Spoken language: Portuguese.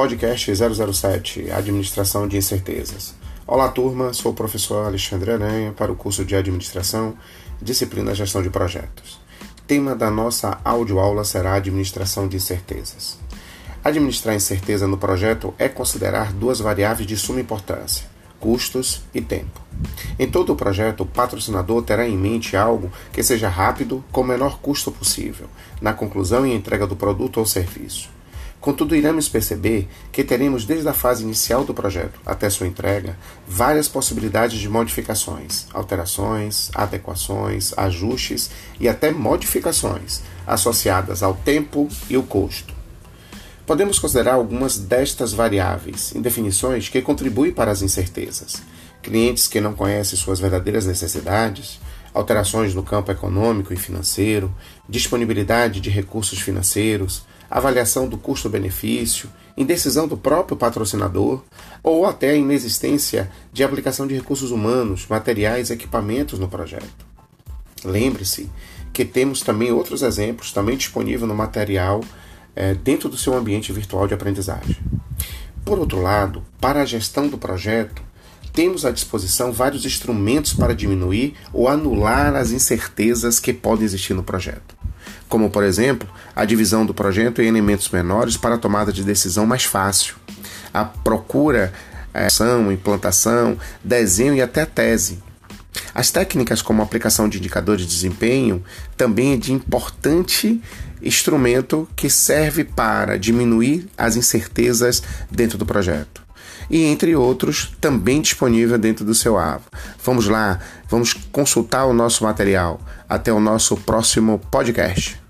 Podcast 007 Administração de Incertezas. Olá, turma. Sou o professor Alexandre Aranha para o curso de Administração, disciplina Gestão de Projetos. Tema da nossa audioaula será Administração de Incertezas. Administrar incerteza no projeto é considerar duas variáveis de suma importância: custos e tempo. Em todo o projeto, o patrocinador terá em mente algo que seja rápido, com o menor custo possível, na conclusão e entrega do produto ou serviço. Contudo, iremos perceber que teremos desde a fase inicial do projeto até sua entrega várias possibilidades de modificações, alterações, adequações, ajustes e até modificações associadas ao tempo e o custo. Podemos considerar algumas destas variáveis em definições que contribuem para as incertezas. Clientes que não conhecem suas verdadeiras necessidades, alterações no campo econômico e financeiro, disponibilidade de recursos financeiros, avaliação do custo-benefício, indecisão do próprio patrocinador ou até a inexistência de aplicação de recursos humanos, materiais equipamentos no projeto. Lembre-se que temos também outros exemplos, também disponíveis no material é, dentro do seu ambiente virtual de aprendizagem. Por outro lado, para a gestão do projeto, temos à disposição vários instrumentos para diminuir ou anular as incertezas que podem existir no projeto como por exemplo a divisão do projeto em elementos menores para a tomada de decisão mais fácil, a procura, a ação, implantação, desenho e até tese. As técnicas como aplicação de indicadores de desempenho também é de importante instrumento que serve para diminuir as incertezas dentro do projeto. E entre outros, também disponível dentro do seu AVO. Vamos lá, vamos consultar o nosso material. Até o nosso próximo podcast.